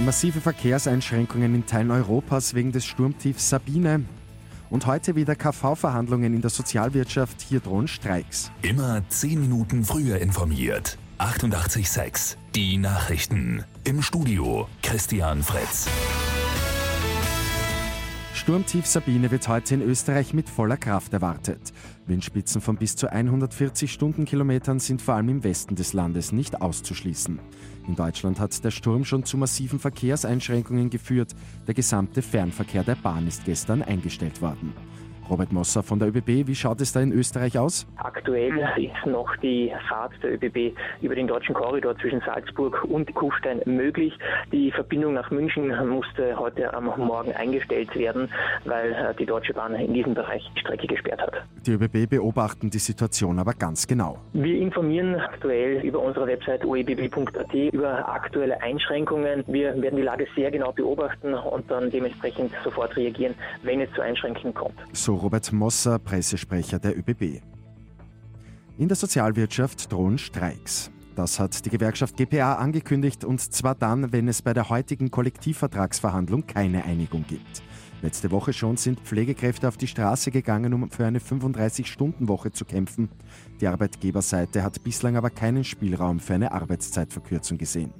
Massive Verkehrseinschränkungen in Teilen Europas wegen des Sturmtiefs Sabine. Und heute wieder KV-Verhandlungen in der Sozialwirtschaft, hier drohen Streiks. Immer 10 Minuten früher informiert. 88.6 Die Nachrichten. Im Studio Christian Fritz. Sturmtief Sabine wird heute in Österreich mit voller Kraft erwartet. Windspitzen von bis zu 140 Stundenkilometern sind vor allem im Westen des Landes nicht auszuschließen. In Deutschland hat der Sturm schon zu massiven Verkehrseinschränkungen geführt. Der gesamte Fernverkehr der Bahn ist gestern eingestellt worden. Robert Mosser von der ÖBB, wie schaut es da in Österreich aus? Aktuell ist noch die Fahrt der ÖBB über den deutschen Korridor zwischen Salzburg und Kufstein möglich. Die Verbindung nach München musste heute am Morgen eingestellt werden, weil äh, die Deutsche Bahn in diesem Bereich die Strecke gesperrt hat. Die ÖBB beobachten die Situation aber ganz genau. Wir informieren aktuell über unsere Website oebb.at über aktuelle Einschränkungen. Wir werden die Lage sehr genau beobachten und dann dementsprechend sofort reagieren, wenn es zu Einschränkungen kommt. So Robert Mosser, Pressesprecher der ÖBB. In der Sozialwirtschaft drohen Streiks. Das hat die Gewerkschaft GPA angekündigt und zwar dann, wenn es bei der heutigen Kollektivvertragsverhandlung keine Einigung gibt. Letzte Woche schon sind Pflegekräfte auf die Straße gegangen, um für eine 35-Stunden-Woche zu kämpfen. Die Arbeitgeberseite hat bislang aber keinen Spielraum für eine Arbeitszeitverkürzung gesehen.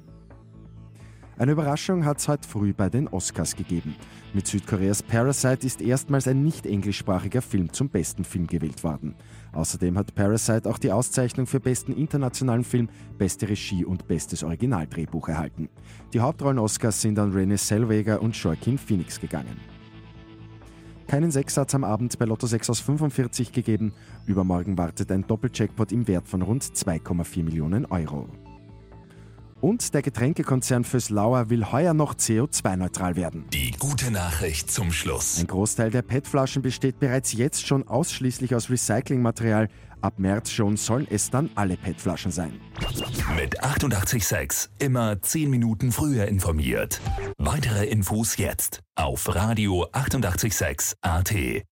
Eine Überraschung hat es heute früh bei den Oscars gegeben. Mit Südkoreas Parasite ist erstmals ein nicht englischsprachiger Film zum besten Film gewählt worden. Außerdem hat Parasite auch die Auszeichnung für besten internationalen Film, beste Regie und bestes Originaldrehbuch erhalten. Die Hauptrollen-Oscars sind an Renée Zellweger und Joaquin Phoenix gegangen. Keinen Sechsatz am Abend bei Lotto 6 aus 45 gegeben. Übermorgen wartet ein Doppeljackpot im Wert von rund 2,4 Millionen Euro. Und der Getränkekonzern Fürs Lauer will heuer noch CO2-neutral werden. Die gute Nachricht zum Schluss. Ein Großteil der PET-Flaschen besteht bereits jetzt schon ausschließlich aus Recyclingmaterial. Ab März schon sollen es dann alle PET-Flaschen sein. Mit 886 immer 10 Minuten früher informiert. Weitere Infos jetzt auf Radio 886 AT.